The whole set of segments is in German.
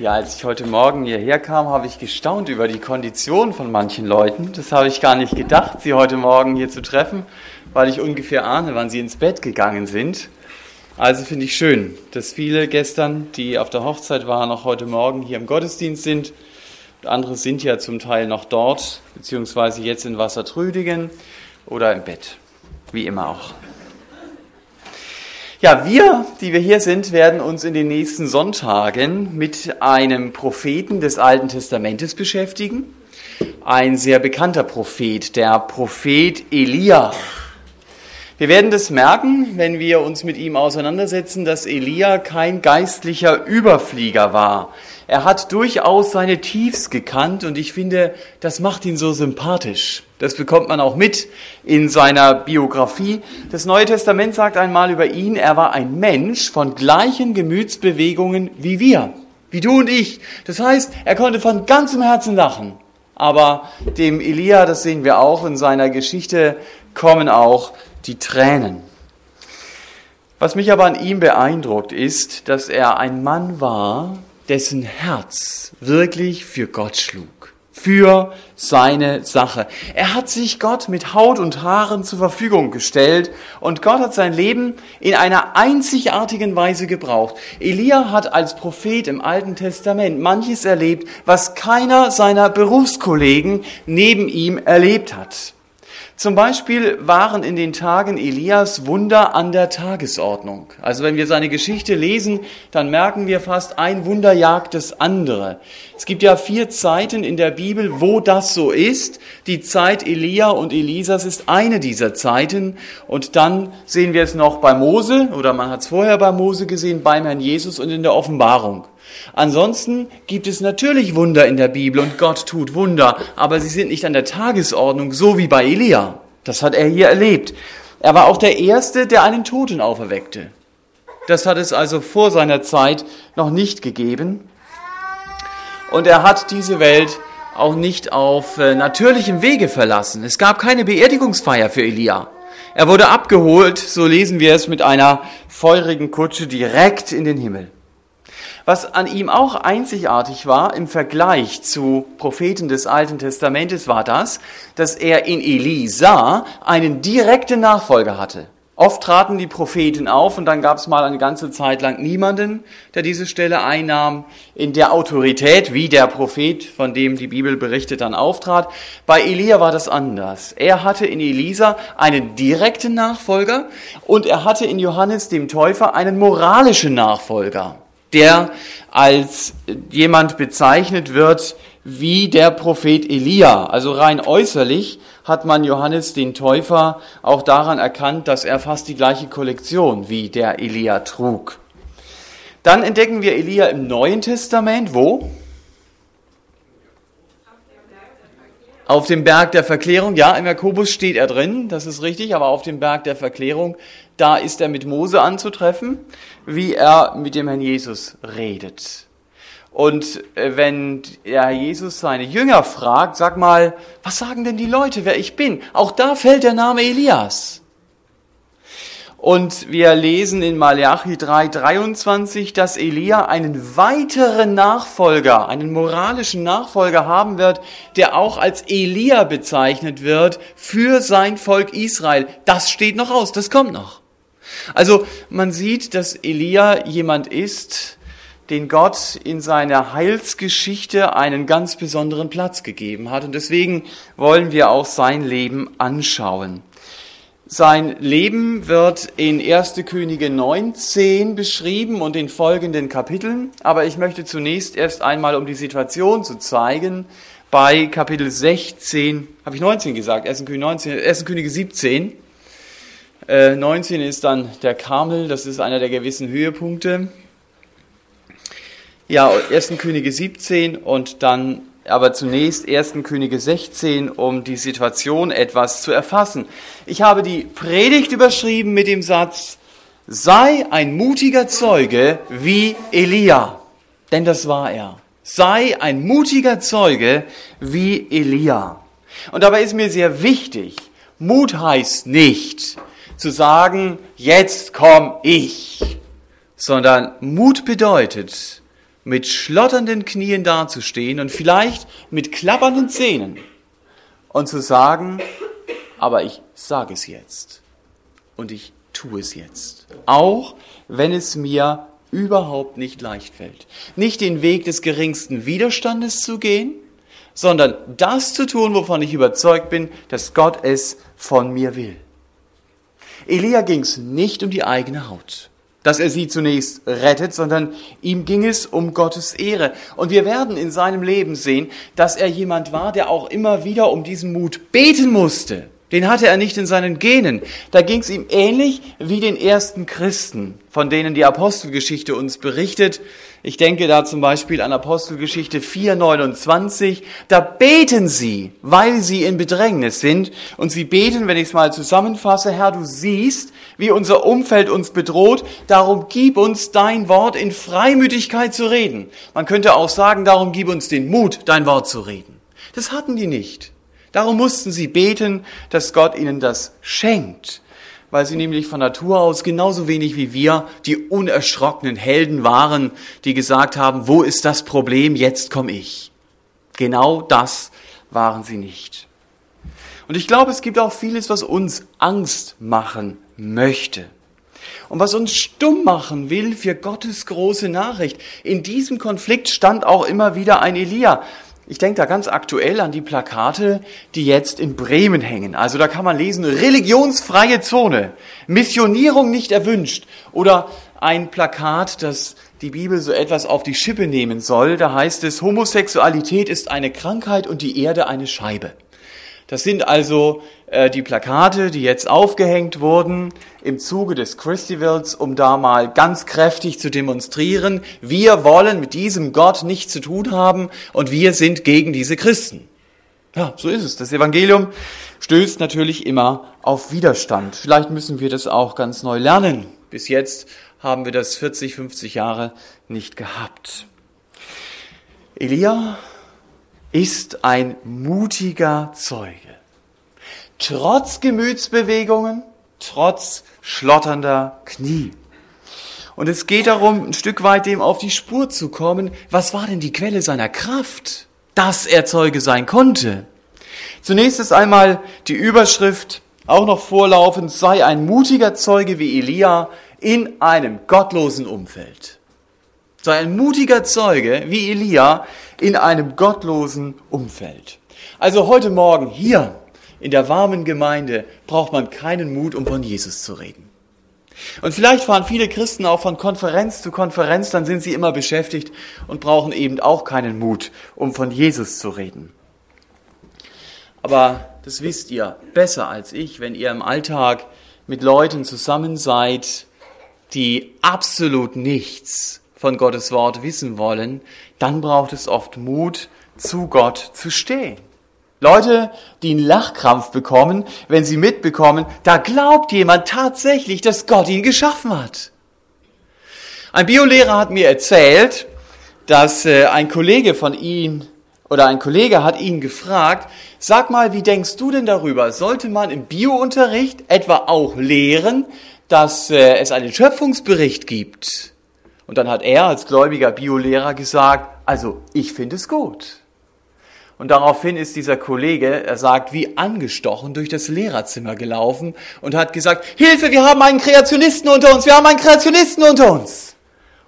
Ja, als ich heute Morgen hierher kam, habe ich gestaunt über die Kondition von manchen Leuten. Das habe ich gar nicht gedacht, sie heute Morgen hier zu treffen, weil ich ungefähr ahne, wann sie ins Bett gegangen sind. Also finde ich schön, dass viele gestern, die auf der Hochzeit waren, noch heute Morgen hier im Gottesdienst sind. andere sind ja zum Teil noch dort, beziehungsweise jetzt in Wassertrüdigen oder im Bett, wie immer auch. Ja, wir, die wir hier sind, werden uns in den nächsten Sonntagen mit einem Propheten des Alten Testamentes beschäftigen. Ein sehr bekannter Prophet, der Prophet Elia. Wir werden das merken, wenn wir uns mit ihm auseinandersetzen, dass Elia kein geistlicher Überflieger war. Er hat durchaus seine Tiefs gekannt und ich finde, das macht ihn so sympathisch. Das bekommt man auch mit in seiner Biografie. Das Neue Testament sagt einmal über ihn, er war ein Mensch von gleichen Gemütsbewegungen wie wir, wie du und ich. Das heißt, er konnte von ganzem Herzen lachen. Aber dem Elia, das sehen wir auch in seiner Geschichte, kommen auch die Tränen. Was mich aber an ihm beeindruckt, ist, dass er ein Mann war, dessen Herz wirklich für Gott schlug für seine Sache. Er hat sich Gott mit Haut und Haaren zur Verfügung gestellt und Gott hat sein Leben in einer einzigartigen Weise gebraucht. Elia hat als Prophet im Alten Testament manches erlebt, was keiner seiner Berufskollegen neben ihm erlebt hat. Zum Beispiel waren in den Tagen Elias Wunder an der Tagesordnung. Also wenn wir seine Geschichte lesen, dann merken wir fast, ein Wunder jagt das andere. Es gibt ja vier Zeiten in der Bibel, wo das so ist. Die Zeit Elia und Elisas ist eine dieser Zeiten. Und dann sehen wir es noch bei Mose, oder man hat es vorher bei Mose gesehen, beim Herrn Jesus und in der Offenbarung. Ansonsten gibt es natürlich Wunder in der Bibel und Gott tut Wunder, aber sie sind nicht an der Tagesordnung, so wie bei Elia. Das hat er hier erlebt. Er war auch der Erste, der einen Toten auferweckte. Das hat es also vor seiner Zeit noch nicht gegeben. Und er hat diese Welt auch nicht auf äh, natürlichem Wege verlassen. Es gab keine Beerdigungsfeier für Elia. Er wurde abgeholt, so lesen wir es, mit einer feurigen Kutsche direkt in den Himmel. Was an ihm auch einzigartig war im Vergleich zu Propheten des Alten Testamentes war das, dass er in Elisa einen direkten Nachfolger hatte. Oft traten die Propheten auf und dann gab es mal eine ganze Zeit lang niemanden, der diese Stelle einnahm, in der Autorität, wie der Prophet, von dem die Bibel berichtet, dann auftrat. Bei Elia war das anders. Er hatte in Elisa einen direkten Nachfolger und er hatte in Johannes dem Täufer einen moralischen Nachfolger der als jemand bezeichnet wird wie der Prophet Elia. Also rein äußerlich hat man Johannes den Täufer auch daran erkannt, dass er fast die gleiche Kollektion wie der Elia trug. Dann entdecken wir Elia im Neuen Testament. Wo? Auf dem Berg der Verklärung, ja, im Jakobus steht er drin, das ist richtig, aber auf dem Berg der Verklärung, da ist er mit Mose anzutreffen, wie er mit dem Herrn Jesus redet. Und äh, wenn der Herr Jesus seine Jünger fragt, sag mal, was sagen denn die Leute, wer ich bin? Auch da fällt der Name Elias. Und wir lesen in Malachi 3:23, dass Elia einen weiteren Nachfolger, einen moralischen Nachfolger haben wird, der auch als Elia bezeichnet wird für sein Volk Israel. Das steht noch aus, das kommt noch. Also man sieht, dass Elia jemand ist, den Gott in seiner Heilsgeschichte einen ganz besonderen Platz gegeben hat. Und deswegen wollen wir auch sein Leben anschauen. Sein Leben wird in 1. Könige 19 beschrieben und in folgenden Kapiteln. Aber ich möchte zunächst erst einmal, um die Situation zu zeigen, bei Kapitel 16, habe ich 19 gesagt, 1. Könige, 19, 1. Könige 17. Äh, 19 ist dann der Karmel, das ist einer der gewissen Höhepunkte. Ja, 1. Könige 17 und dann aber zunächst 1. Könige 16, um die Situation etwas zu erfassen. Ich habe die Predigt überschrieben mit dem Satz, sei ein mutiger Zeuge wie Elia. Denn das war er. Sei ein mutiger Zeuge wie Elia. Und dabei ist mir sehr wichtig, Mut heißt nicht zu sagen, jetzt komm ich, sondern Mut bedeutet, mit schlotternden Knien dazustehen und vielleicht mit klappernden Zähnen und zu sagen, aber ich sage es jetzt und ich tue es jetzt, auch wenn es mir überhaupt nicht leicht fällt. Nicht den Weg des geringsten Widerstandes zu gehen, sondern das zu tun, wovon ich überzeugt bin, dass Gott es von mir will. Elia ging es nicht um die eigene Haut, dass er sie zunächst rettet, sondern ihm ging es um Gottes Ehre. Und wir werden in seinem Leben sehen, dass er jemand war, der auch immer wieder um diesen Mut beten musste. Den hatte er nicht in seinen Genen. Da ging es ihm ähnlich wie den ersten Christen, von denen die Apostelgeschichte uns berichtet. Ich denke da zum Beispiel an Apostelgeschichte 4.29. Da beten sie, weil sie in Bedrängnis sind. Und sie beten, wenn ich es mal zusammenfasse, Herr, du siehst, wie unser Umfeld uns bedroht. Darum gib uns dein Wort in Freimütigkeit zu reden. Man könnte auch sagen, darum gib uns den Mut, dein Wort zu reden. Das hatten die nicht. Darum mussten sie beten, dass Gott ihnen das schenkt, weil sie nämlich von Natur aus genauso wenig wie wir die unerschrockenen Helden waren, die gesagt haben, wo ist das Problem, jetzt komme ich. Genau das waren sie nicht. Und ich glaube, es gibt auch vieles, was uns Angst machen möchte. Und was uns stumm machen will für Gottes große Nachricht. In diesem Konflikt stand auch immer wieder ein Elia. Ich denke da ganz aktuell an die Plakate, die jetzt in Bremen hängen. Also da kann man lesen, religionsfreie Zone, Missionierung nicht erwünscht. Oder ein Plakat, das die Bibel so etwas auf die Schippe nehmen soll. Da heißt es, Homosexualität ist eine Krankheit und die Erde eine Scheibe. Das sind also äh, die Plakate, die jetzt aufgehängt wurden im Zuge des Christivals, um da mal ganz kräftig zu demonstrieren, wir wollen mit diesem Gott nichts zu tun haben und wir sind gegen diese Christen. Ja, so ist es. Das Evangelium stößt natürlich immer auf Widerstand. Vielleicht müssen wir das auch ganz neu lernen. Bis jetzt haben wir das 40, 50 Jahre nicht gehabt. Elia ist ein mutiger Zeuge. Trotz Gemütsbewegungen, trotz schlotternder Knie. Und es geht darum, ein Stück weit dem auf die Spur zu kommen. Was war denn die Quelle seiner Kraft, dass er Zeuge sein konnte? Zunächst ist einmal die Überschrift, auch noch vorlaufend, sei ein mutiger Zeuge wie Elia in einem gottlosen Umfeld. Sei ein mutiger Zeuge wie Elia in einem gottlosen Umfeld. Also heute Morgen hier in der warmen Gemeinde braucht man keinen Mut, um von Jesus zu reden. Und vielleicht fahren viele Christen auch von Konferenz zu Konferenz, dann sind sie immer beschäftigt und brauchen eben auch keinen Mut, um von Jesus zu reden. Aber das wisst ihr besser als ich, wenn ihr im Alltag mit Leuten zusammen seid, die absolut nichts von Gottes Wort wissen wollen, dann braucht es oft Mut, zu Gott zu stehen. Leute, die einen Lachkrampf bekommen, wenn sie mitbekommen, da glaubt jemand tatsächlich, dass Gott ihn geschaffen hat. Ein Biolehrer hat mir erzählt, dass äh, ein Kollege von ihm oder ein Kollege hat ihn gefragt, sag mal, wie denkst du denn darüber? Sollte man im Biounterricht etwa auch lehren, dass äh, es einen Schöpfungsbericht gibt? Und dann hat er als gläubiger Biolehrer gesagt, also ich finde es gut. Und daraufhin ist dieser Kollege, er sagt, wie angestochen durch das Lehrerzimmer gelaufen und hat gesagt, Hilfe, wir haben einen Kreationisten unter uns, wir haben einen Kreationisten unter uns.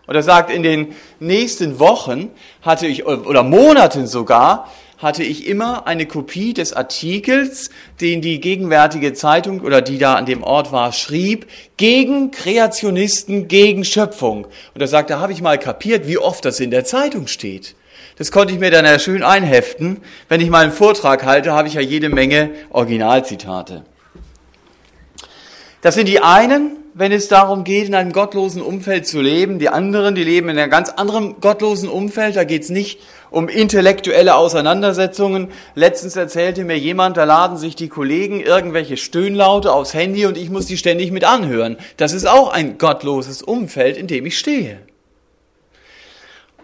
Und er sagt, in den nächsten Wochen hatte ich, oder Monaten sogar, hatte ich immer eine Kopie des Artikels, den die gegenwärtige Zeitung oder die da an dem Ort war, schrieb, gegen Kreationisten, gegen Schöpfung. Und er sagt, da habe ich mal kapiert, wie oft das in der Zeitung steht. Das konnte ich mir dann ja schön einheften. Wenn ich mal einen Vortrag halte, habe ich ja jede Menge Originalzitate. Das sind die einen, wenn es darum geht, in einem gottlosen Umfeld zu leben. Die anderen, die leben in einem ganz anderen gottlosen Umfeld. Da geht es nicht um intellektuelle Auseinandersetzungen. Letztens erzählte mir jemand, da laden sich die Kollegen irgendwelche Stöhnlaute aufs Handy und ich muss die ständig mit anhören. Das ist auch ein gottloses Umfeld, in dem ich stehe.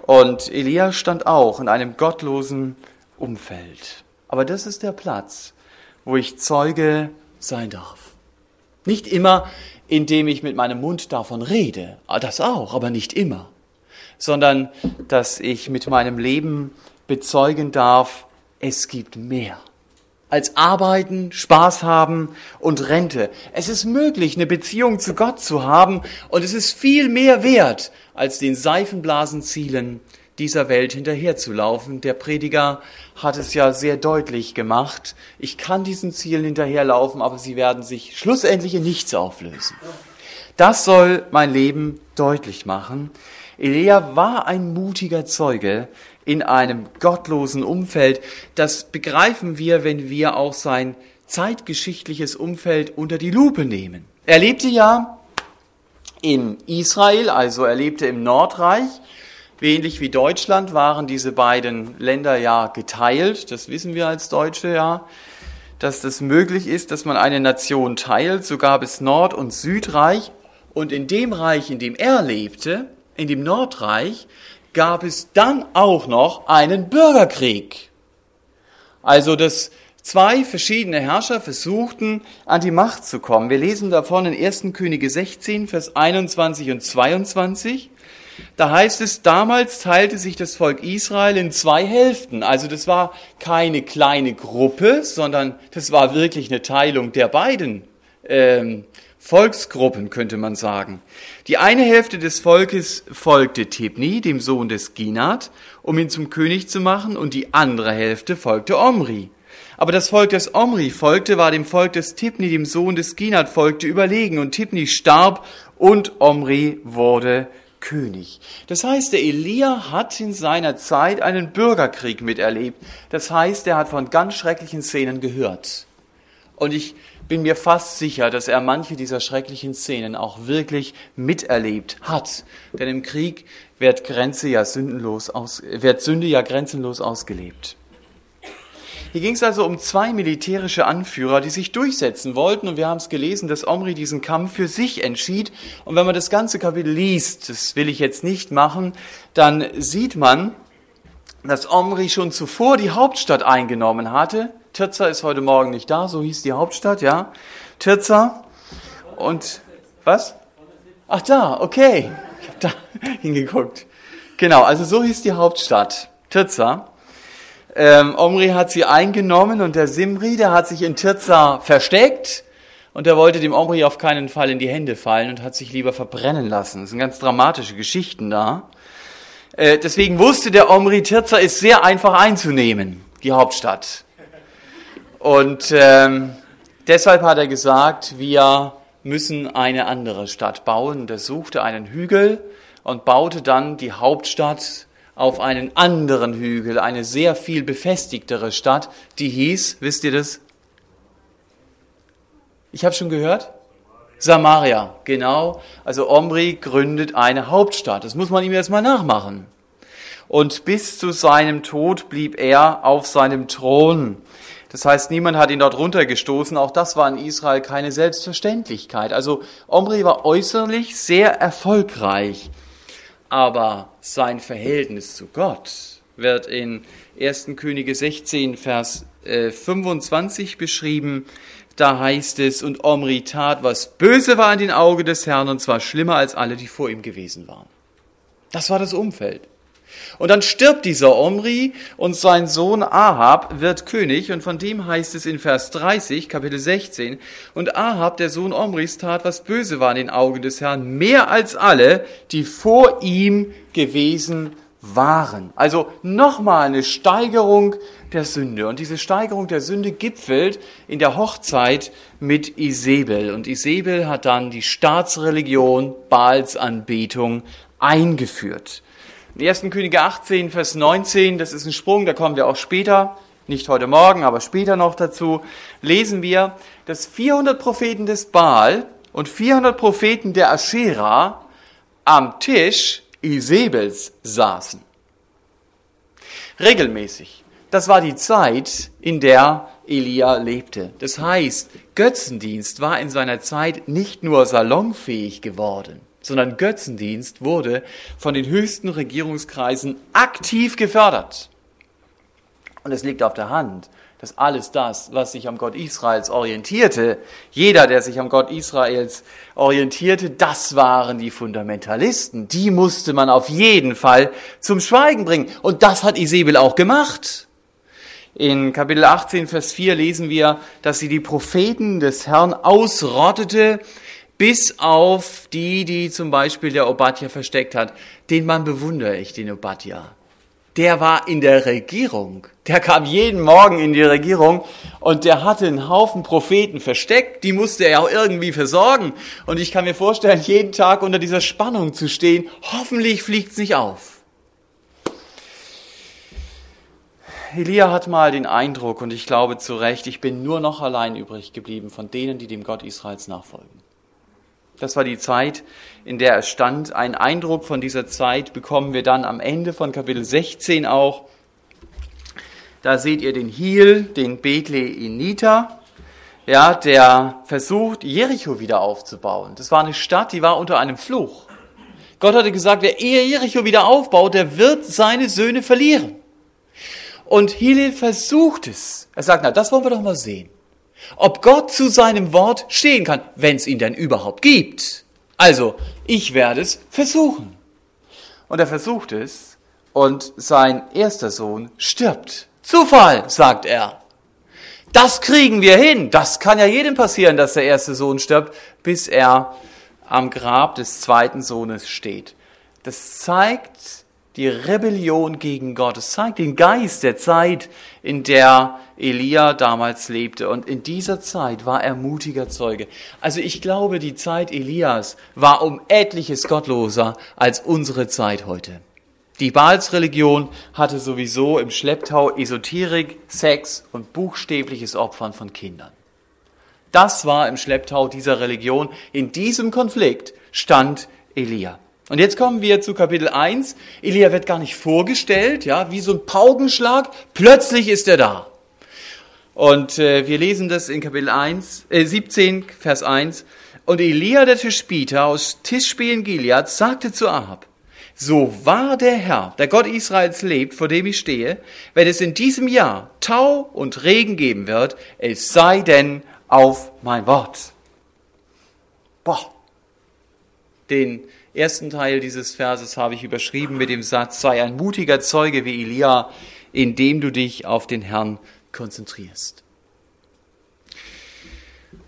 Und Elia stand auch in einem gottlosen Umfeld. Aber das ist der Platz, wo ich Zeuge sein darf. Nicht immer, indem ich mit meinem Mund davon rede, das auch, aber nicht immer. Sondern dass ich mit meinem Leben bezeugen darf, es gibt mehr. Als Arbeiten, Spaß haben und Rente. Es ist möglich, eine Beziehung zu Gott zu haben und es ist viel mehr wert, als den Seifenblasenzielen dieser Welt hinterherzulaufen. Der Prediger hat es ja sehr deutlich gemacht. Ich kann diesen Zielen hinterherlaufen, aber sie werden sich schlussendlich in nichts auflösen. Das soll mein Leben deutlich machen. Elia war ein mutiger Zeuge in einem gottlosen Umfeld. Das begreifen wir, wenn wir auch sein zeitgeschichtliches Umfeld unter die Lupe nehmen. Er lebte ja in Israel, also er lebte im Nordreich. Ähnlich wie Deutschland waren diese beiden Länder ja geteilt. Das wissen wir als Deutsche ja, dass das möglich ist, dass man eine Nation teilt. So gab es Nord- und Südreich. Und in dem Reich, in dem er lebte, in dem Nordreich, gab es dann auch noch einen Bürgerkrieg. Also, dass zwei verschiedene Herrscher versuchten, an die Macht zu kommen. Wir lesen davon in 1. Könige 16, Vers 21 und 22. Da heißt es, damals teilte sich das Volk Israel in zwei Hälften. Also das war keine kleine Gruppe, sondern das war wirklich eine Teilung der beiden ähm, Volksgruppen, könnte man sagen. Die eine Hälfte des Volkes folgte Tibni, dem Sohn des Ginat, um ihn zum König zu machen, und die andere Hälfte folgte Omri. Aber das Volk, das Omri folgte, war dem Volk des Tibni, dem Sohn des Ginat, folgte überlegen, und Tibni starb, und Omri wurde König. Das heißt, der Elia hat in seiner Zeit einen Bürgerkrieg miterlebt. Das heißt, er hat von ganz schrecklichen Szenen gehört. Und ich bin mir fast sicher, dass er manche dieser schrecklichen Szenen auch wirklich miterlebt hat. Denn im Krieg wird, Grenze ja sündenlos aus, wird Sünde ja grenzenlos ausgelebt. Hier ging es also um zwei militärische Anführer, die sich durchsetzen wollten. Und wir haben es gelesen, dass Omri diesen Kampf für sich entschied. Und wenn man das ganze Kapitel liest, das will ich jetzt nicht machen, dann sieht man, dass Omri schon zuvor die Hauptstadt eingenommen hatte. Tirza ist heute Morgen nicht da, so hieß die Hauptstadt, ja. Tirza. Und was? Ach da, okay. Ich habe da hingeguckt. Genau, also so hieß die Hauptstadt, Tirza. Ähm, Omri hat sie eingenommen und der Simri, der hat sich in Tirza versteckt und der wollte dem Omri auf keinen Fall in die Hände fallen und hat sich lieber verbrennen lassen. Das sind ganz dramatische Geschichten da. Äh, deswegen wusste der Omri, Tirza ist sehr einfach einzunehmen, die Hauptstadt. Und ähm, deshalb hat er gesagt, wir müssen eine andere Stadt bauen. Und er suchte einen Hügel und baute dann die Hauptstadt auf einen anderen Hügel, eine sehr viel befestigtere Stadt, die hieß, wisst ihr das? Ich habe schon gehört? Samaria, genau. Also Omri gründet eine Hauptstadt. Das muss man ihm jetzt mal nachmachen. Und bis zu seinem Tod blieb er auf seinem Thron. Das heißt, niemand hat ihn dort runtergestoßen. Auch das war in Israel keine Selbstverständlichkeit. Also Omri war äußerlich sehr erfolgreich. Aber sein Verhältnis zu Gott wird in 1. Könige 16, Vers 25 äh, beschrieben. Da heißt es, und Omri tat, was böse war in den Augen des Herrn, und zwar schlimmer als alle, die vor ihm gewesen waren. Das war das Umfeld. Und dann stirbt dieser Omri und sein Sohn Ahab wird König und von dem heißt es in Vers 30, Kapitel 16, und Ahab, der Sohn Omris, tat, was böse war in den Augen des Herrn, mehr als alle, die vor ihm gewesen waren. Also nochmal eine Steigerung der Sünde. Und diese Steigerung der Sünde gipfelt in der Hochzeit mit Isabel. Und Isabel hat dann die Staatsreligion Baals Anbetung eingeführt. In 1. Könige 18, Vers 19, das ist ein Sprung, da kommen wir auch später, nicht heute Morgen, aber später noch dazu, lesen wir, dass 400 Propheten des Baal und 400 Propheten der Aschera am Tisch Isabels saßen. Regelmäßig. Das war die Zeit, in der Elia lebte. Das heißt, Götzendienst war in seiner Zeit nicht nur salonfähig geworden, sondern Götzendienst wurde von den höchsten Regierungskreisen aktiv gefördert. Und es liegt auf der Hand, dass alles das, was sich am Gott Israels orientierte, jeder, der sich am Gott Israels orientierte, das waren die Fundamentalisten. Die musste man auf jeden Fall zum Schweigen bringen. Und das hat Isabel auch gemacht. In Kapitel 18, Vers 4 lesen wir, dass sie die Propheten des Herrn ausrottete, bis auf die, die zum Beispiel der Obadja versteckt hat. Den Mann bewundere ich, den Obadja der war in der Regierung. Der kam jeden Morgen in die Regierung und der hatte einen Haufen Propheten versteckt, die musste er auch irgendwie versorgen. Und ich kann mir vorstellen, jeden Tag unter dieser Spannung zu stehen, hoffentlich fliegt's nicht auf. Elia hat mal den Eindruck, und ich glaube zu Recht, ich bin nur noch allein übrig geblieben von denen, die dem Gott Israels nachfolgen. Das war die Zeit, in der er stand. Ein Eindruck von dieser Zeit bekommen wir dann am Ende von Kapitel 16 auch. Da seht ihr den Hiel, den Bethleiniter, ja, der versucht, Jericho wieder aufzubauen. Das war eine Stadt, die war unter einem Fluch. Gott hatte gesagt, wer ehe Jericho wieder aufbaut, der wird seine Söhne verlieren. Und Hillel versucht es. Er sagt, na, das wollen wir doch mal sehen ob Gott zu seinem Wort stehen kann, wenn es ihn denn überhaupt gibt. Also, ich werde es versuchen. Und er versucht es und sein erster Sohn stirbt. Zufall, sagt er. Das kriegen wir hin. Das kann ja jedem passieren, dass der erste Sohn stirbt, bis er am Grab des zweiten Sohnes steht. Das zeigt die Rebellion gegen Gott. Es zeigt den Geist der Zeit, in der Elia damals lebte. Und in dieser Zeit war er mutiger Zeuge. Also ich glaube, die Zeit Elias war um etliches gottloser als unsere Zeit heute. Die Baalsreligion hatte sowieso im Schlepptau Esoterik, Sex und buchstäbliches Opfern von Kindern. Das war im Schlepptau dieser Religion. In diesem Konflikt stand Elia. Und jetzt kommen wir zu Kapitel 1. Elia wird gar nicht vorgestellt, ja, wie so ein Paukenschlag. Plötzlich ist er da. Und äh, wir lesen das in Kapitel 1, äh, 17, Vers 1. Und Elia der Tischbieter aus Tischbe in Gilead sagte zu Ahab, so wahr der Herr, der Gott Israels lebt, vor dem ich stehe, wenn es in diesem Jahr Tau und Regen geben wird, es sei denn auf mein Wort. Boah. Den ersten Teil dieses Verses habe ich überschrieben mit dem Satz, sei ein mutiger Zeuge wie Elia, indem du dich auf den Herrn konzentrierst.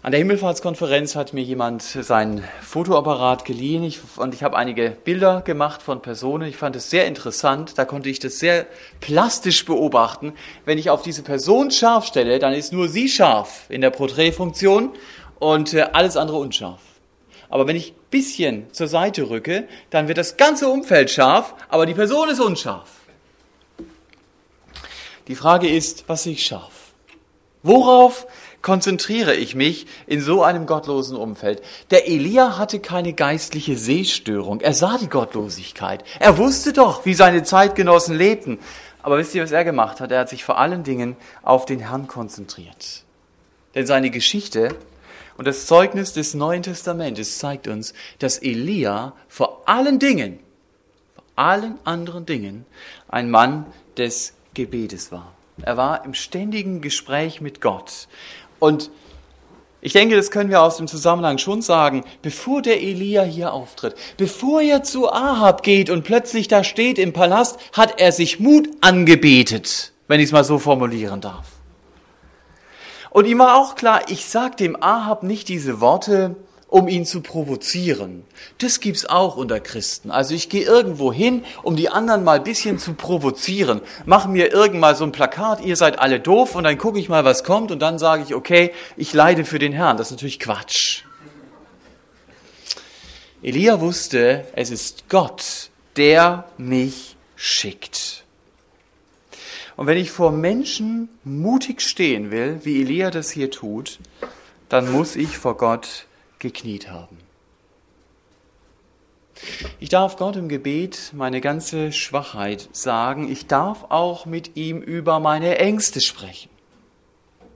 An der Himmelfahrtskonferenz hat mir jemand seinen Fotoapparat geliehen ich, und ich habe einige Bilder gemacht von Personen. Ich fand es sehr interessant. Da konnte ich das sehr plastisch beobachten. Wenn ich auf diese Person scharf stelle, dann ist nur sie scharf in der Porträtfunktion und äh, alles andere unscharf. Aber wenn ich bisschen zur Seite rücke, dann wird das ganze Umfeld scharf, aber die Person ist unscharf. Die Frage ist, was sehe ich scharf? Worauf konzentriere ich mich in so einem gottlosen Umfeld? Der Elia hatte keine geistliche Sehstörung. Er sah die Gottlosigkeit. Er wusste doch, wie seine Zeitgenossen lebten. Aber wisst ihr, was er gemacht hat? Er hat sich vor allen Dingen auf den Herrn konzentriert. Denn seine Geschichte und das Zeugnis des Neuen Testamentes zeigt uns, dass Elia vor allen Dingen, vor allen anderen Dingen, ein Mann des Gebetes war. Er war im ständigen Gespräch mit Gott. Und ich denke, das können wir aus dem Zusammenhang schon sagen, bevor der Elia hier auftritt, bevor er zu Ahab geht und plötzlich da steht im Palast, hat er sich Mut angebetet, wenn ich es mal so formulieren darf. Und ihm war auch klar, ich sag dem Ahab nicht diese Worte, um ihn zu provozieren. Das gibt's auch unter Christen. Also ich gehe irgendwo hin, um die anderen mal bisschen zu provozieren. Mach mir irgendwann so ein Plakat, ihr seid alle doof und dann gucke ich mal, was kommt und dann sage ich, okay, ich leide für den Herrn. Das ist natürlich Quatsch. Elia wusste, es ist Gott, der mich schickt. Und wenn ich vor Menschen mutig stehen will, wie Elia das hier tut, dann muss ich vor Gott gekniet haben. Ich darf Gott im Gebet meine ganze Schwachheit sagen. Ich darf auch mit ihm über meine Ängste sprechen.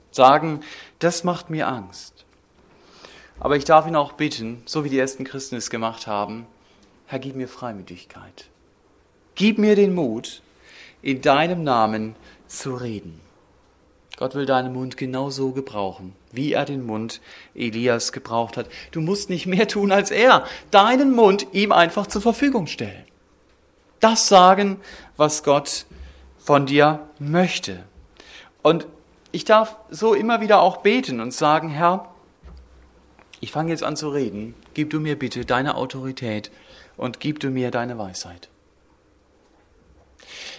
Sagen, das macht mir Angst. Aber ich darf ihn auch bitten, so wie die ersten Christen es gemacht haben, Herr, gib mir Freimütigkeit. Gib mir den Mut, in deinem Namen zu reden. Gott will deinen Mund genau so gebrauchen, wie er den Mund Elias gebraucht hat. Du musst nicht mehr tun als er. Deinen Mund ihm einfach zur Verfügung stellen. Das sagen, was Gott von dir möchte. Und ich darf so immer wieder auch beten und sagen, Herr, ich fange jetzt an zu reden. Gib du mir bitte deine Autorität und gib du mir deine Weisheit.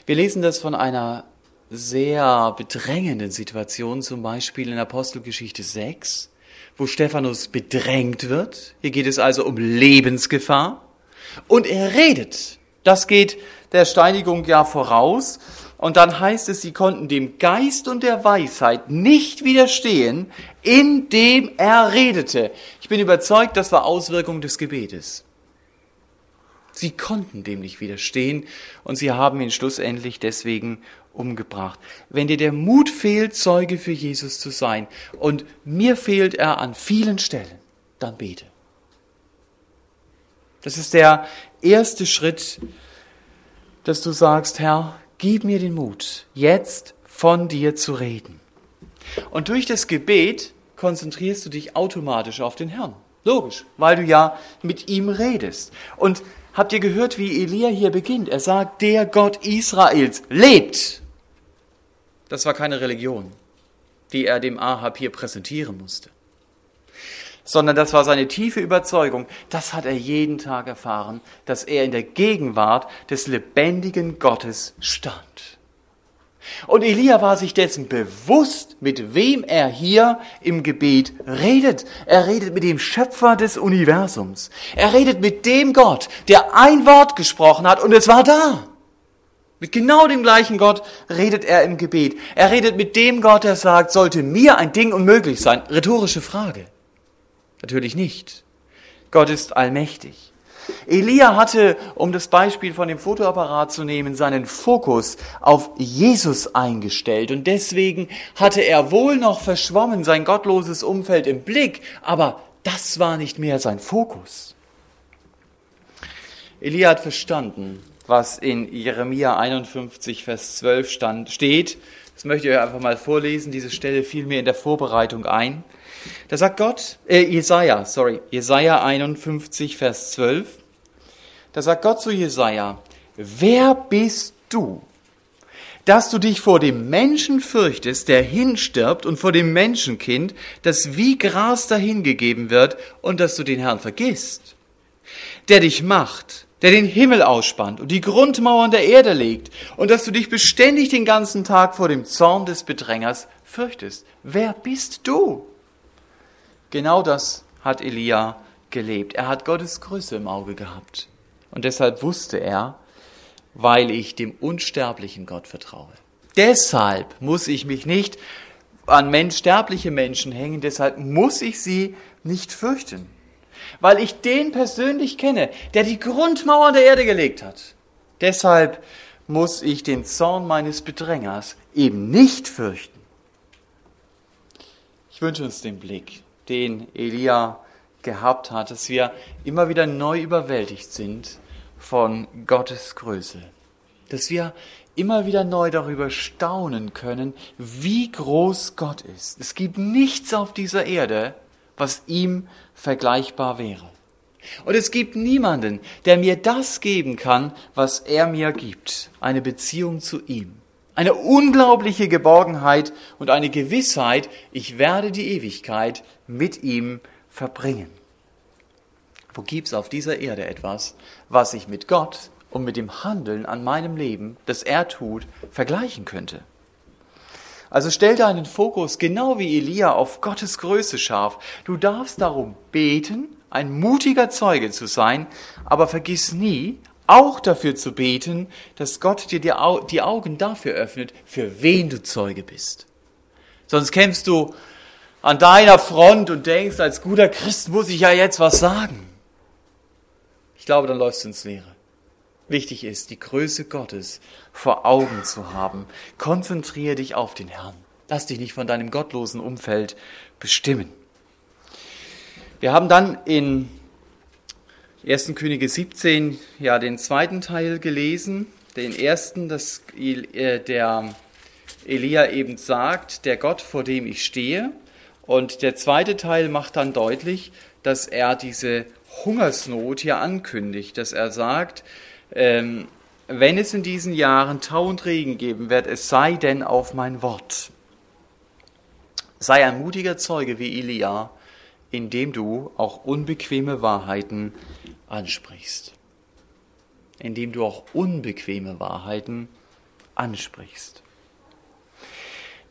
Wir lesen das von einer sehr bedrängenden Situation, zum Beispiel in Apostelgeschichte 6, wo Stephanus bedrängt wird. Hier geht es also um Lebensgefahr. Und er redet. Das geht der Steinigung ja voraus. Und dann heißt es, sie konnten dem Geist und der Weisheit nicht widerstehen, indem er redete. Ich bin überzeugt, das war Auswirkung des Gebetes. Sie konnten dem nicht widerstehen und sie haben ihn schlussendlich deswegen umgebracht. Wenn dir der Mut fehlt, Zeuge für Jesus zu sein, und mir fehlt er an vielen Stellen, dann bete. Das ist der erste Schritt, dass du sagst, Herr, gib mir den Mut, jetzt von dir zu reden. Und durch das Gebet konzentrierst du dich automatisch auf den Herrn. Logisch, weil du ja mit ihm redest. Und habt ihr gehört, wie Elia hier beginnt? Er sagt, der Gott Israels lebt. Das war keine Religion, die er dem Ahab hier präsentieren musste, sondern das war seine tiefe Überzeugung. Das hat er jeden Tag erfahren, dass er in der Gegenwart des lebendigen Gottes stand. Und Elia war sich dessen bewusst, mit wem er hier im Gebet redet. Er redet mit dem Schöpfer des Universums. Er redet mit dem Gott, der ein Wort gesprochen hat und es war da. Mit genau dem gleichen Gott redet er im Gebet. Er redet mit dem Gott, der sagt, sollte mir ein Ding unmöglich sein? Rhetorische Frage. Natürlich nicht. Gott ist allmächtig. Elia hatte, um das Beispiel von dem Fotoapparat zu nehmen, seinen Fokus auf Jesus eingestellt und deswegen hatte er wohl noch verschwommen sein gottloses Umfeld im Blick, aber das war nicht mehr sein Fokus. Elia hat verstanden, was in Jeremia 51, Vers 12 stand, steht. Das möchte ich euch einfach mal vorlesen. Diese Stelle fiel mir in der Vorbereitung ein. Da sagt Gott, äh, Jesaja, sorry, Jesaja 51, Vers 12. Da sagt Gott zu Jesaja, wer bist du, dass du dich vor dem Menschen fürchtest, der hinstirbt, und vor dem Menschenkind, das wie Gras dahingegeben wird, und dass du den Herrn vergisst, der dich macht, der den Himmel ausspannt und die Grundmauern der Erde legt, und dass du dich beständig den ganzen Tag vor dem Zorn des Bedrängers fürchtest. Wer bist du? Genau das hat Elia gelebt. Er hat Gottes Größe im Auge gehabt. Und deshalb wusste er, weil ich dem unsterblichen Gott vertraue. Deshalb muss ich mich nicht an Mensch, sterbliche Menschen hängen, deshalb muss ich sie nicht fürchten weil ich den persönlich kenne, der die Grundmauern der Erde gelegt hat. Deshalb muss ich den Zorn meines Bedrängers eben nicht fürchten. Ich wünsche uns den Blick, den Elia gehabt hat, dass wir immer wieder neu überwältigt sind von Gottes Größe. Dass wir immer wieder neu darüber staunen können, wie groß Gott ist. Es gibt nichts auf dieser Erde, was ihm vergleichbar wäre. Und es gibt niemanden, der mir das geben kann, was er mir gibt. Eine Beziehung zu ihm. Eine unglaubliche Geborgenheit und eine Gewissheit, ich werde die Ewigkeit mit ihm verbringen. Wo gibt's auf dieser Erde etwas, was ich mit Gott und mit dem Handeln an meinem Leben, das er tut, vergleichen könnte? Also stell deinen Fokus genau wie Elia auf Gottes Größe scharf. Du darfst darum beten, ein mutiger Zeuge zu sein, aber vergiss nie, auch dafür zu beten, dass Gott dir die Augen dafür öffnet, für wen du Zeuge bist. Sonst kämpfst du an deiner Front und denkst, als guter Christ muss ich ja jetzt was sagen. Ich glaube, dann läufst du ins Leere wichtig ist, die Größe Gottes vor Augen zu haben. Konzentriere dich auf den Herrn. Lass dich nicht von deinem gottlosen Umfeld bestimmen. Wir haben dann in 1. Könige 17 ja den zweiten Teil gelesen. Den ersten, dass äh, der Elia eben sagt, der Gott, vor dem ich stehe. Und der zweite Teil macht dann deutlich, dass er diese Hungersnot hier ankündigt, dass er sagt, ähm, wenn es in diesen Jahren Tau und Regen geben wird, es sei denn auf mein Wort. Sei ein mutiger Zeuge wie Elia, indem du auch unbequeme Wahrheiten ansprichst. Indem du auch unbequeme Wahrheiten ansprichst.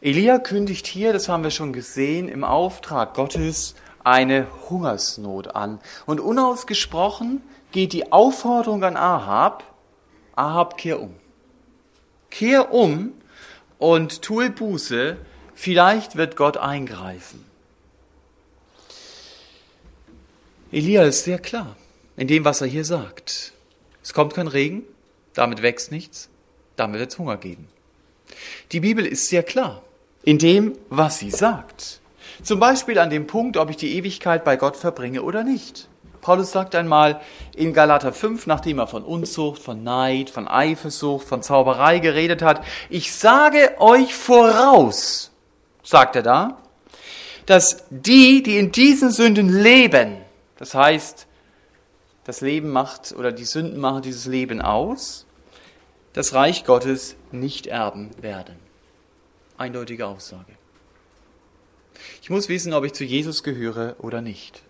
Elia kündigt hier, das haben wir schon gesehen, im Auftrag Gottes eine Hungersnot an. Und unausgesprochen geht die Aufforderung an Ahab, Ahab, kehr um. Kehr um und tue Buße, vielleicht wird Gott eingreifen. Elia ist sehr klar in dem, was er hier sagt. Es kommt kein Regen, damit wächst nichts, damit wird es Hunger geben. Die Bibel ist sehr klar in dem, was sie sagt. Zum Beispiel an dem Punkt, ob ich die Ewigkeit bei Gott verbringe oder nicht. Paulus sagt einmal in Galater 5, nachdem er von Unzucht, von Neid, von Eifersucht, von Zauberei geredet hat, ich sage euch voraus, sagt er da, dass die, die in diesen Sünden leben, das heißt, das Leben macht oder die Sünden machen dieses Leben aus, das Reich Gottes nicht erben werden. Eindeutige Aussage. Ich muss wissen, ob ich zu Jesus gehöre oder nicht.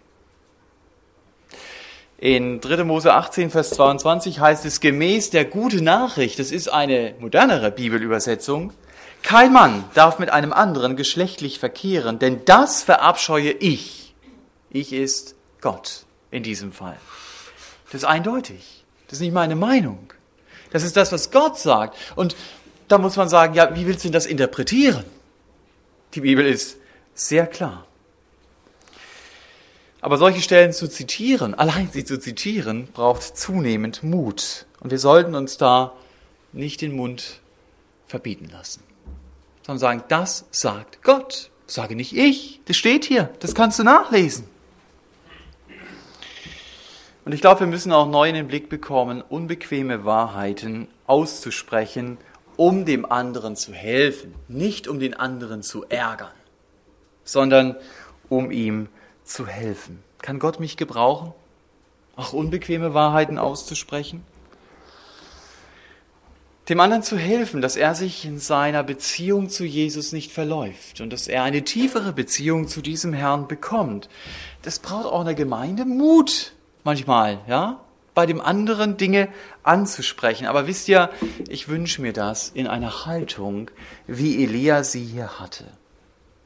In 3. Mose 18, Vers 22 heißt es gemäß der gute Nachricht, das ist eine modernere Bibelübersetzung, kein Mann darf mit einem anderen geschlechtlich verkehren, denn das verabscheue ich. Ich ist Gott in diesem Fall. Das ist eindeutig. Das ist nicht meine Meinung. Das ist das, was Gott sagt. Und da muss man sagen, ja, wie willst du denn das interpretieren? Die Bibel ist sehr klar. Aber solche Stellen zu zitieren, allein sie zu zitieren, braucht zunehmend Mut. Und wir sollten uns da nicht den Mund verbieten lassen, sondern sagen, das sagt Gott. sage nicht ich, das steht hier, das kannst du nachlesen. Und ich glaube, wir müssen auch neu in den Blick bekommen, unbequeme Wahrheiten auszusprechen, um dem anderen zu helfen, nicht um den anderen zu ärgern, sondern um ihm zu helfen. Kann Gott mich gebrauchen, auch unbequeme Wahrheiten auszusprechen? Dem anderen zu helfen, dass er sich in seiner Beziehung zu Jesus nicht verläuft und dass er eine tiefere Beziehung zu diesem Herrn bekommt. Das braucht auch eine Gemeinde Mut, manchmal, ja, bei dem anderen Dinge anzusprechen. Aber wisst ihr, ich wünsche mir das in einer Haltung, wie Elia sie hier hatte.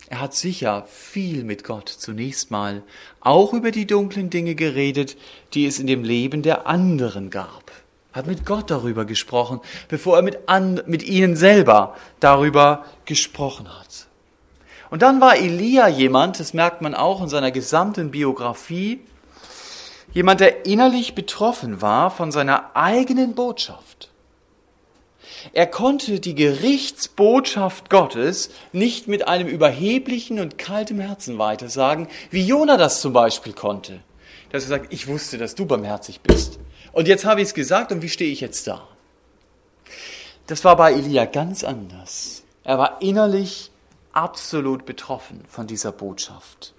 Er hat sicher viel mit Gott zunächst mal auch über die dunklen Dinge geredet, die es in dem Leben der anderen gab. Hat mit Gott darüber gesprochen, bevor er mit, an, mit ihnen selber darüber gesprochen hat. Und dann war Elia jemand, das merkt man auch in seiner gesamten Biografie, Jemand, der innerlich betroffen war von seiner eigenen Botschaft. Er konnte die Gerichtsbotschaft Gottes nicht mit einem überheblichen und kaltem Herzen weitersagen, wie Jona das zum Beispiel konnte. Dass er sagt, ich wusste, dass du barmherzig bist. Und jetzt habe ich es gesagt und wie stehe ich jetzt da? Das war bei Elia ganz anders. Er war innerlich absolut betroffen von dieser Botschaft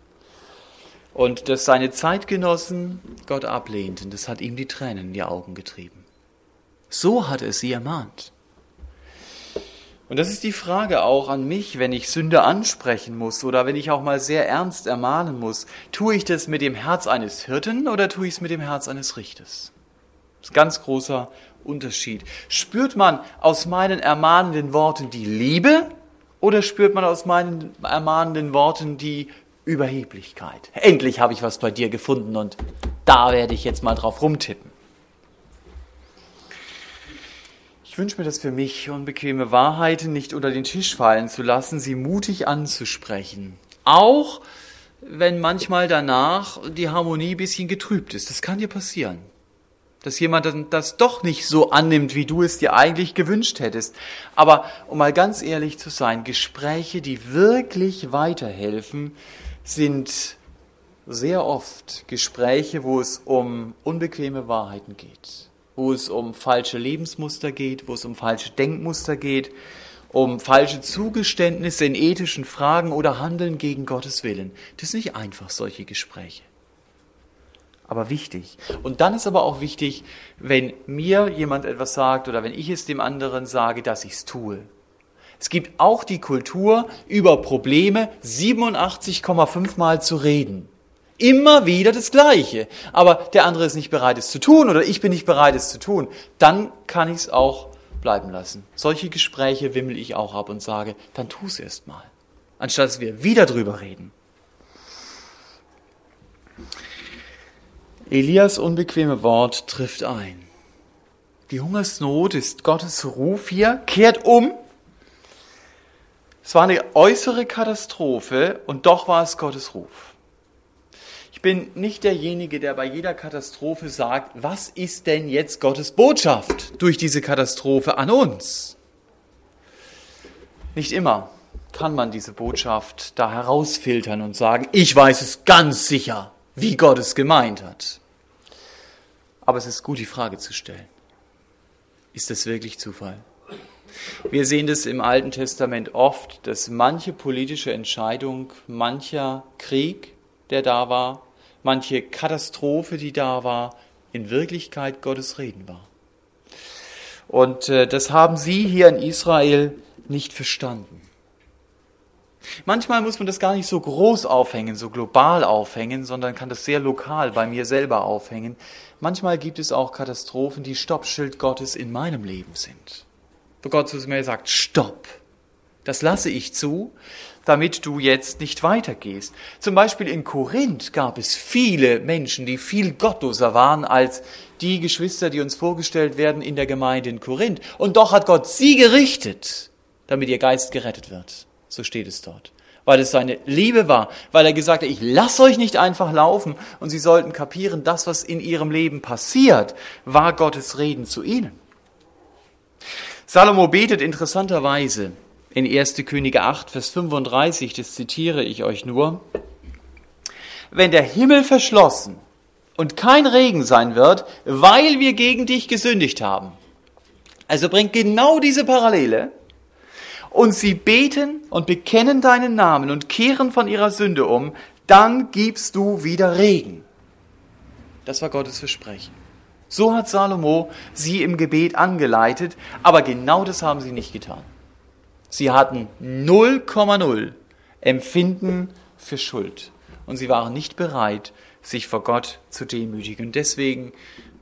und dass seine Zeitgenossen Gott ablehnten, das hat ihm die Tränen in die Augen getrieben. So hat er sie ermahnt. Und das ist die Frage auch an mich, wenn ich Sünde ansprechen muss oder wenn ich auch mal sehr ernst ermahnen muss. Tue ich das mit dem Herz eines Hirten oder tue ich es mit dem Herz eines Richters? Das ist ein ganz großer Unterschied. Spürt man aus meinen ermahnenden Worten die Liebe oder spürt man aus meinen ermahnenden Worten die Überheblichkeit. Endlich habe ich was bei dir gefunden und da werde ich jetzt mal drauf rumtippen. Ich wünsche mir das für mich, unbequeme Wahrheiten nicht unter den Tisch fallen zu lassen, sie mutig anzusprechen. Auch wenn manchmal danach die Harmonie ein bisschen getrübt ist. Das kann dir passieren. Dass jemand das doch nicht so annimmt, wie du es dir eigentlich gewünscht hättest. Aber um mal ganz ehrlich zu sein, Gespräche, die wirklich weiterhelfen, sind sehr oft Gespräche, wo es um unbequeme Wahrheiten geht, wo es um falsche Lebensmuster geht, wo es um falsche Denkmuster geht, um falsche Zugeständnisse in ethischen Fragen oder Handeln gegen Gottes Willen. Das ist nicht einfach, solche Gespräche. Aber wichtig. Und dann ist aber auch wichtig, wenn mir jemand etwas sagt oder wenn ich es dem anderen sage, dass ich es tue. Es gibt auch die Kultur, über Probleme 87,5 Mal zu reden. Immer wieder das Gleiche. Aber der andere ist nicht bereit, es zu tun oder ich bin nicht bereit, es zu tun. Dann kann ich es auch bleiben lassen. Solche Gespräche wimmel ich auch ab und sage, dann tu es erst mal. Anstatt dass wir wieder drüber reden. Elias unbequeme Wort trifft ein. Die Hungersnot ist Gottes Ruf hier, kehrt um. Es war eine äußere Katastrophe und doch war es Gottes Ruf. Ich bin nicht derjenige, der bei jeder Katastrophe sagt, was ist denn jetzt Gottes Botschaft durch diese Katastrophe an uns? Nicht immer kann man diese Botschaft da herausfiltern und sagen, ich weiß es ganz sicher, wie Gott es gemeint hat. Aber es ist gut, die Frage zu stellen. Ist das wirklich Zufall? Wir sehen das im Alten Testament oft, dass manche politische Entscheidung, mancher Krieg, der da war, manche Katastrophe, die da war, in Wirklichkeit Gottes Reden war. Und äh, das haben sie hier in Israel nicht verstanden. Manchmal muss man das gar nicht so groß aufhängen, so global aufhängen, sondern kann das sehr lokal bei mir selber aufhängen. Manchmal gibt es auch Katastrophen, die Stoppschild Gottes in meinem Leben sind. Wo Gott zu mir sagt, stopp, das lasse ich zu, damit du jetzt nicht weitergehst. Zum Beispiel in Korinth gab es viele Menschen, die viel gottloser waren als die Geschwister, die uns vorgestellt werden in der Gemeinde in Korinth. Und doch hat Gott sie gerichtet, damit ihr Geist gerettet wird. So steht es dort. Weil es seine Liebe war, weil er gesagt hat, ich lasse euch nicht einfach laufen und sie sollten kapieren, das, was in ihrem Leben passiert, war Gottes Reden zu ihnen. Salomo betet interessanterweise in 1. Könige 8, Vers 35, das zitiere ich euch nur. Wenn der Himmel verschlossen und kein Regen sein wird, weil wir gegen dich gesündigt haben. Also bringt genau diese Parallele. Und sie beten und bekennen deinen Namen und kehren von ihrer Sünde um, dann gibst du wieder Regen. Das war Gottes Versprechen. So hat Salomo sie im Gebet angeleitet, aber genau das haben sie nicht getan. Sie hatten 0,0 Empfinden für Schuld. Und sie waren nicht bereit, sich vor Gott zu demütigen. Und deswegen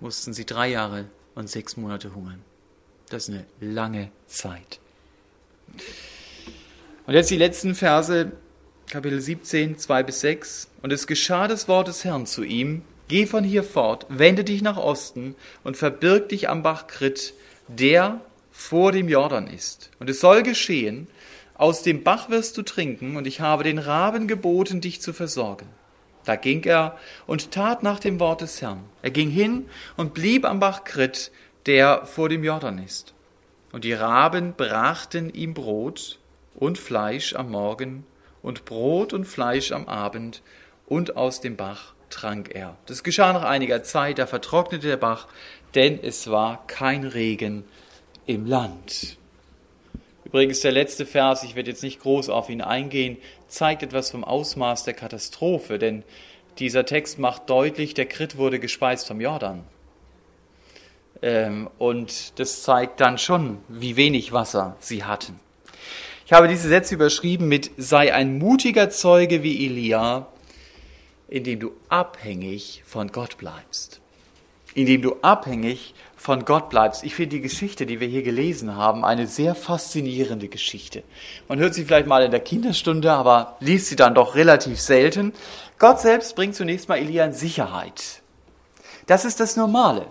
mussten sie drei Jahre und sechs Monate hungern. Das ist eine lange Zeit. Und jetzt die letzten Verse, Kapitel 17, 2 bis 6. Und es geschah das Wort des Herrn zu ihm, geh von hier fort, wende dich nach Osten und verbirg dich am Bach Krit, der vor dem Jordan ist. Und es soll geschehen, aus dem Bach wirst du trinken, und ich habe den Raben geboten, dich zu versorgen. Da ging er und tat nach dem Wort des Herrn. Er ging hin und blieb am Bach Krit, der vor dem Jordan ist. Und die Raben brachten ihm Brot und Fleisch am Morgen und Brot und Fleisch am Abend, und aus dem Bach trank er. Das geschah nach einiger Zeit, da vertrocknete der Bach, denn es war kein Regen im Land. Übrigens der letzte Vers, ich werde jetzt nicht groß auf ihn eingehen, zeigt etwas vom Ausmaß der Katastrophe, denn dieser Text macht deutlich, der Krit wurde gespeist vom Jordan. Ähm, und das zeigt dann schon, wie wenig Wasser sie hatten. Ich habe diese Sätze überschrieben mit sei ein mutiger Zeuge wie Elia, indem du abhängig von Gott bleibst. Indem du abhängig von Gott bleibst. Ich finde die Geschichte, die wir hier gelesen haben, eine sehr faszinierende Geschichte. Man hört sie vielleicht mal in der Kinderstunde, aber liest sie dann doch relativ selten. Gott selbst bringt zunächst mal Elia in Sicherheit. Das ist das Normale.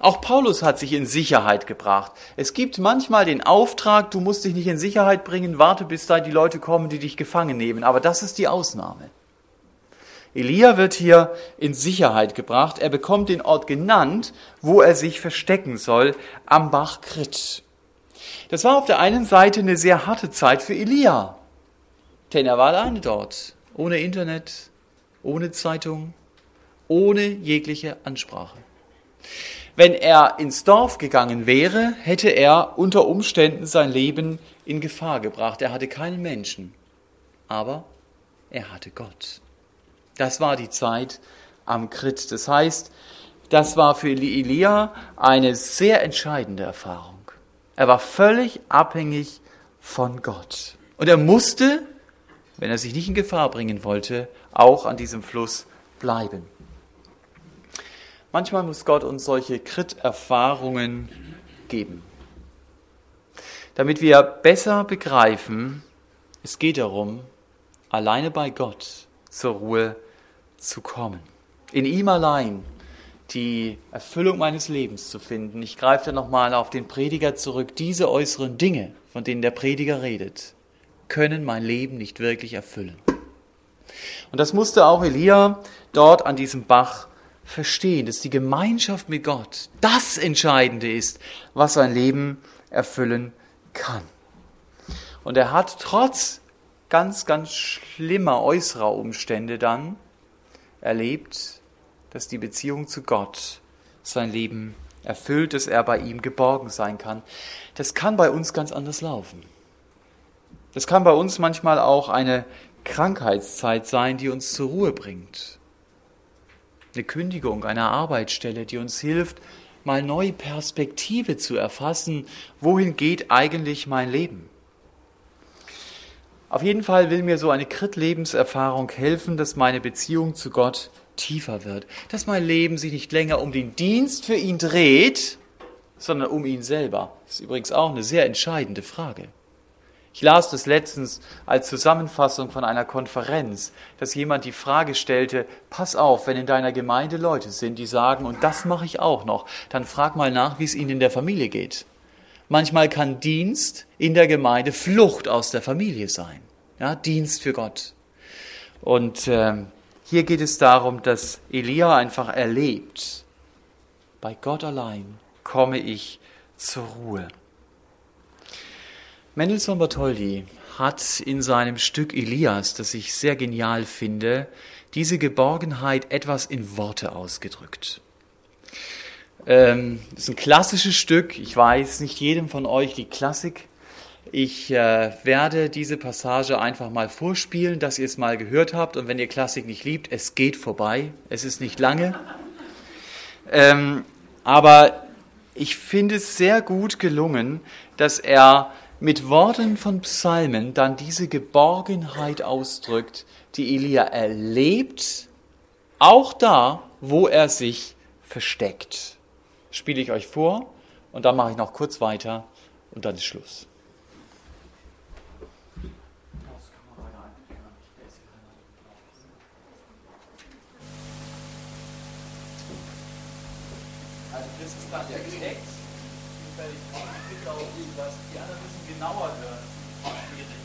Auch Paulus hat sich in Sicherheit gebracht. Es gibt manchmal den Auftrag, du musst dich nicht in Sicherheit bringen, warte bis da die Leute kommen, die dich gefangen nehmen. Aber das ist die Ausnahme. Elia wird hier in Sicherheit gebracht. Er bekommt den Ort genannt, wo er sich verstecken soll, am Bach Krit. Das war auf der einen Seite eine sehr harte Zeit für Elia, denn er war alleine dort, ohne Internet, ohne Zeitung, ohne jegliche Ansprache. Wenn er ins Dorf gegangen wäre, hätte er unter Umständen sein Leben in Gefahr gebracht. Er hatte keinen Menschen, aber er hatte Gott. Das war die Zeit am Krit. Das heißt, das war für Elia eine sehr entscheidende Erfahrung. Er war völlig abhängig von Gott. Und er musste, wenn er sich nicht in Gefahr bringen wollte, auch an diesem Fluss bleiben. Manchmal muss Gott uns solche Krit-Erfahrungen geben, damit wir besser begreifen, es geht darum, alleine bei Gott zur Ruhe zu kommen. In ihm allein die Erfüllung meines Lebens zu finden. Ich greife da nochmal auf den Prediger zurück. Diese äußeren Dinge, von denen der Prediger redet, können mein Leben nicht wirklich erfüllen. Und das musste auch Elia dort an diesem Bach verstehen, dass die Gemeinschaft mit Gott das Entscheidende ist, was sein Leben erfüllen kann. Und er hat trotz ganz, ganz schlimmer äußerer Umstände dann erlebt, dass die Beziehung zu Gott sein Leben erfüllt, dass er bei ihm geborgen sein kann. Das kann bei uns ganz anders laufen. Das kann bei uns manchmal auch eine Krankheitszeit sein, die uns zur Ruhe bringt eine Kündigung einer Arbeitsstelle, die uns hilft, mal neue Perspektive zu erfassen, wohin geht eigentlich mein Leben. Auf jeden Fall will mir so eine Krit-Lebenserfahrung helfen, dass meine Beziehung zu Gott tiefer wird, dass mein Leben sich nicht länger um den Dienst für ihn dreht, sondern um ihn selber. Das ist übrigens auch eine sehr entscheidende Frage. Ich las das letztens als Zusammenfassung von einer Konferenz, dass jemand die Frage stellte, pass auf, wenn in deiner Gemeinde Leute sind, die sagen, und das mache ich auch noch, dann frag mal nach, wie es ihnen in der Familie geht. Manchmal kann Dienst in der Gemeinde Flucht aus der Familie sein. Ja, Dienst für Gott. Und äh, hier geht es darum, dass Elia einfach erlebt, bei Gott allein komme ich zur Ruhe. Mendelssohn Bartholdy hat in seinem Stück Elias, das ich sehr genial finde, diese Geborgenheit etwas in Worte ausgedrückt. Ähm, das ist ein klassisches Stück. Ich weiß, nicht jedem von euch die Klassik. Ich äh, werde diese Passage einfach mal vorspielen, dass ihr es mal gehört habt. Und wenn ihr Klassik nicht liebt, es geht vorbei. Es ist nicht lange. Ähm, aber ich finde es sehr gut gelungen, dass er mit Worten von Psalmen dann diese Geborgenheit ausdrückt, die Elia erlebt, auch da, wo er sich versteckt. Spiele ich euch vor und dann mache ich noch kurz weiter und dann ist Schluss. Also das ist dann der Text. Ich bitte auch irgendwas. Die anderen müssen genauer hören.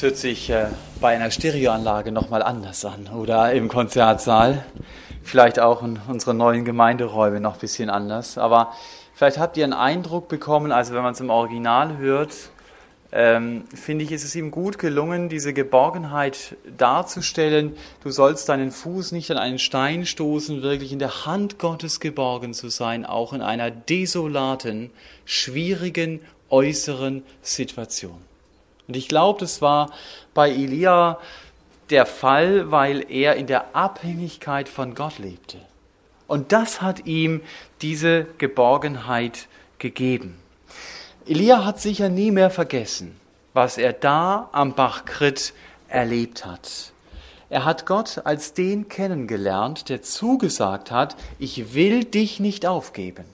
Hört sich äh, bei einer Stereoanlage nochmal anders an oder im Konzertsaal. Vielleicht auch in unseren neuen Gemeinderäumen noch ein bisschen anders. Aber vielleicht habt ihr einen Eindruck bekommen, also wenn man es im Original hört, ähm, finde ich, ist es ihm gut gelungen, diese Geborgenheit darzustellen. Du sollst deinen Fuß nicht an einen Stein stoßen, wirklich in der Hand Gottes geborgen zu sein, auch in einer desolaten, schwierigen äußeren Situation. Und ich glaube, das war bei Elia der Fall, weil er in der Abhängigkeit von Gott lebte. Und das hat ihm diese Geborgenheit gegeben. Elia hat sicher nie mehr vergessen, was er da am Bach Krit erlebt hat. Er hat Gott als den kennengelernt, der zugesagt hat, ich will dich nicht aufgeben.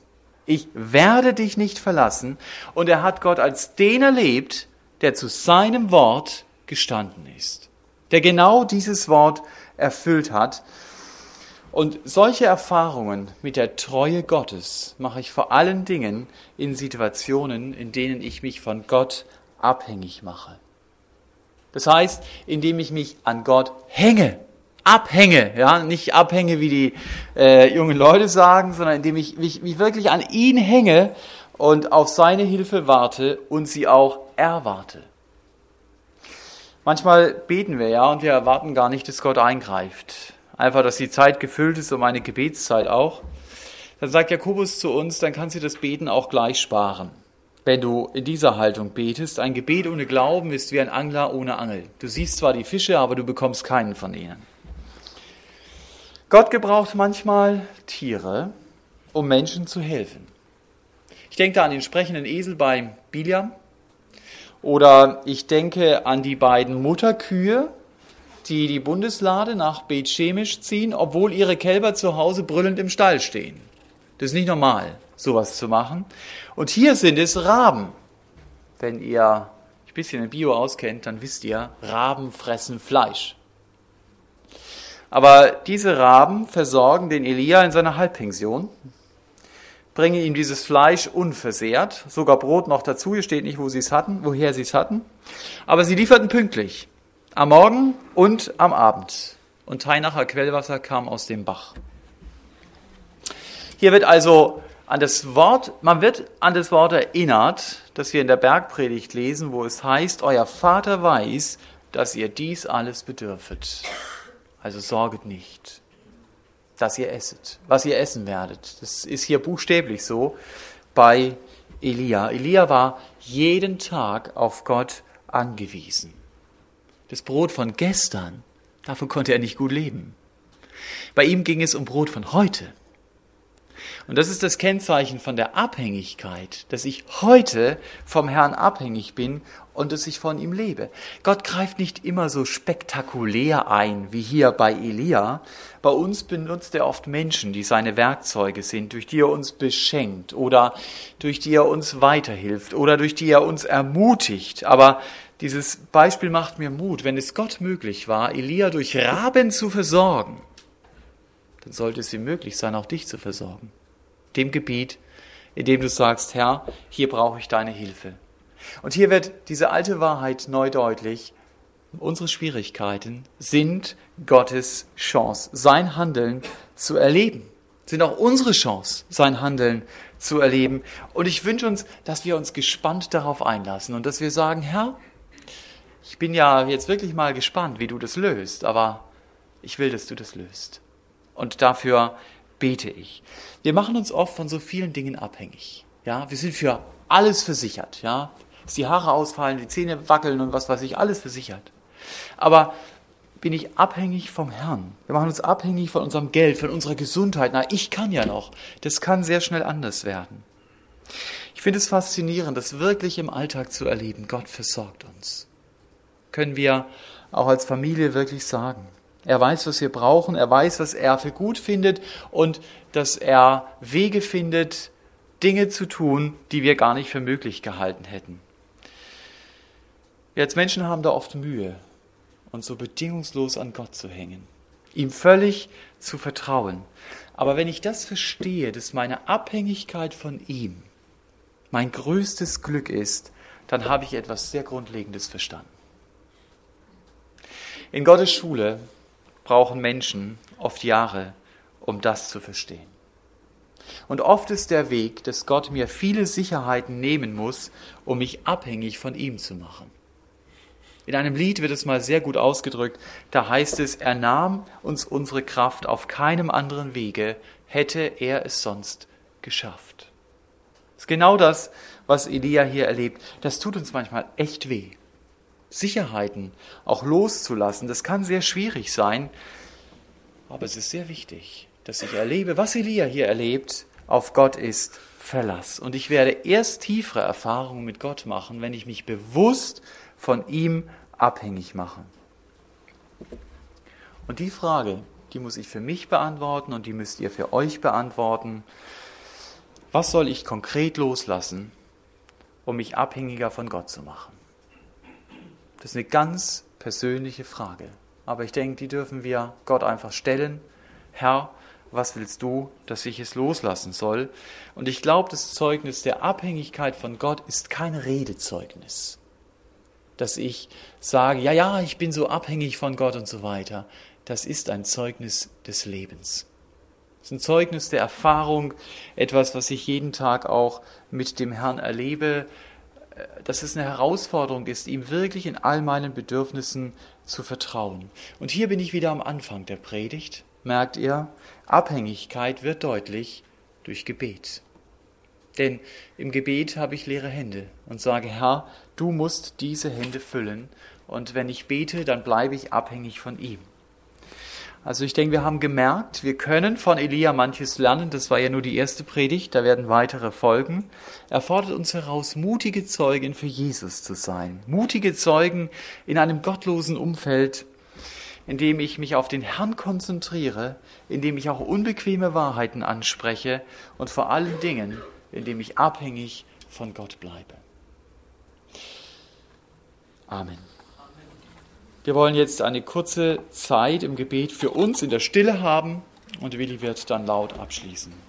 Ich werde dich nicht verlassen. Und er hat Gott als den erlebt, der zu seinem Wort gestanden ist, der genau dieses Wort erfüllt hat. Und solche Erfahrungen mit der Treue Gottes mache ich vor allen Dingen in Situationen, in denen ich mich von Gott abhängig mache. Das heißt, indem ich mich an Gott hänge, abhänge, ja, nicht abhänge, wie die äh, jungen Leute sagen, sondern indem ich mich, mich wirklich an ihn hänge und auf seine Hilfe warte und sie auch erwarte. Manchmal beten wir ja und wir erwarten gar nicht, dass Gott eingreift. Einfach, dass die Zeit gefüllt ist, um eine Gebetszeit auch. Dann sagt Jakobus zu uns, dann kannst du das Beten auch gleich sparen. Wenn du in dieser Haltung betest, ein Gebet ohne Glauben ist wie ein Angler ohne Angel. Du siehst zwar die Fische, aber du bekommst keinen von ihnen. Gott gebraucht manchmal Tiere, um Menschen zu helfen. Ich denke da an den sprechenden Esel bei Biliam. Oder ich denke an die beiden Mutterkühe, die die Bundeslade nach Bet Shemesh ziehen, obwohl ihre Kälber zu Hause brüllend im Stall stehen. Das ist nicht normal, sowas zu machen. Und hier sind es Raben. Wenn ihr ein bisschen in Bio auskennt, dann wisst ihr, Raben fressen Fleisch. Aber diese Raben versorgen den Elia in seiner Halbpension bringen ihm dieses Fleisch unversehrt, sogar Brot noch dazu, hier steht nicht, wo sie es hatten, woher sie es hatten. Aber sie lieferten pünktlich, am Morgen und am Abend. Und Teinacher Quellwasser kam aus dem Bach. Hier wird also an das Wort, man wird an das Wort erinnert, das wir in der Bergpredigt lesen, wo es heißt, euer Vater weiß, dass ihr dies alles bedürfet. Also sorget nicht dass ihr esset, was ihr essen werdet. Das ist hier buchstäblich so bei Elia. Elia war jeden Tag auf Gott angewiesen. Das Brot von gestern, davon konnte er nicht gut leben. Bei ihm ging es um Brot von heute. Und das ist das Kennzeichen von der Abhängigkeit, dass ich heute vom Herrn abhängig bin und dass ich von ihm lebe. Gott greift nicht immer so spektakulär ein wie hier bei Elia. Bei uns benutzt er oft Menschen, die seine Werkzeuge sind, durch die er uns beschenkt oder durch die er uns weiterhilft oder durch die er uns ermutigt. Aber dieses Beispiel macht mir Mut. Wenn es Gott möglich war, Elia durch Raben zu versorgen, dann sollte es ihm möglich sein, auch dich zu versorgen. Dem Gebiet, in dem du sagst, Herr, hier brauche ich deine Hilfe. Und hier wird diese alte Wahrheit neu deutlich. Unsere Schwierigkeiten sind Gottes Chance, sein Handeln zu erleben. Sind auch unsere Chance, sein Handeln zu erleben. Und ich wünsche uns, dass wir uns gespannt darauf einlassen und dass wir sagen, Herr, ich bin ja jetzt wirklich mal gespannt, wie du das löst, aber ich will, dass du das löst. Und dafür bete ich. Wir machen uns oft von so vielen Dingen abhängig. Ja, wir sind für alles versichert. Ja, dass die Haare ausfallen, die Zähne wackeln und was weiß ich, alles versichert. Aber bin ich abhängig vom Herrn. Wir machen uns abhängig von unserem Geld, von unserer Gesundheit. Na, ich kann ja noch. Das kann sehr schnell anders werden. Ich finde es faszinierend, das wirklich im Alltag zu erleben. Gott versorgt uns. Können wir auch als Familie wirklich sagen. Er weiß, was wir brauchen. Er weiß, was er für gut findet und dass er Wege findet, Dinge zu tun, die wir gar nicht für möglich gehalten hätten. Als Menschen haben da oft Mühe, uns so bedingungslos an Gott zu hängen, ihm völlig zu vertrauen. Aber wenn ich das verstehe, dass meine Abhängigkeit von ihm mein größtes Glück ist, dann habe ich etwas sehr Grundlegendes verstanden. In Gottes Schule brauchen Menschen oft Jahre, um das zu verstehen. Und oft ist der Weg, dass Gott mir viele Sicherheiten nehmen muss, um mich abhängig von ihm zu machen. In einem Lied wird es mal sehr gut ausgedrückt, da heißt es, er nahm uns unsere Kraft auf keinem anderen Wege, hätte er es sonst geschafft. Das ist genau das, was Elia hier erlebt. Das tut uns manchmal echt weh. Sicherheiten auch loszulassen, das kann sehr schwierig sein, aber es ist sehr wichtig, dass ich erlebe, was Elia hier erlebt, auf Gott ist Verlass. Und ich werde erst tiefere Erfahrungen mit Gott machen, wenn ich mich bewusst von ihm abhängig mache. Und die Frage, die muss ich für mich beantworten und die müsst ihr für euch beantworten. Was soll ich konkret loslassen, um mich abhängiger von Gott zu machen? Das ist eine ganz persönliche Frage. Aber ich denke, die dürfen wir Gott einfach stellen. Herr, was willst du, dass ich es loslassen soll? Und ich glaube, das Zeugnis der Abhängigkeit von Gott ist kein Redezeugnis. Dass ich sage, ja, ja, ich bin so abhängig von Gott und so weiter. Das ist ein Zeugnis des Lebens. Das ist ein Zeugnis der Erfahrung, etwas, was ich jeden Tag auch mit dem Herrn erlebe, dass es eine Herausforderung ist, ihm wirklich in all meinen Bedürfnissen zu vertrauen. Und hier bin ich wieder am Anfang der Predigt. Merkt ihr, Abhängigkeit wird deutlich durch Gebet. Denn im Gebet habe ich leere Hände und sage, Herr, du musst diese Hände füllen. Und wenn ich bete, dann bleibe ich abhängig von ihm. Also ich denke, wir haben gemerkt, wir können von Elia manches lernen. Das war ja nur die erste Predigt, da werden weitere folgen. Er fordert uns heraus, mutige Zeugen für Jesus zu sein. Mutige Zeugen in einem gottlosen Umfeld, in dem ich mich auf den Herrn konzentriere, in dem ich auch unbequeme Wahrheiten anspreche und vor allen Dingen, in dem ich abhängig von Gott bleibe. Amen. Wir wollen jetzt eine kurze Zeit im Gebet für uns in der Stille haben und Willi wird dann laut abschließen.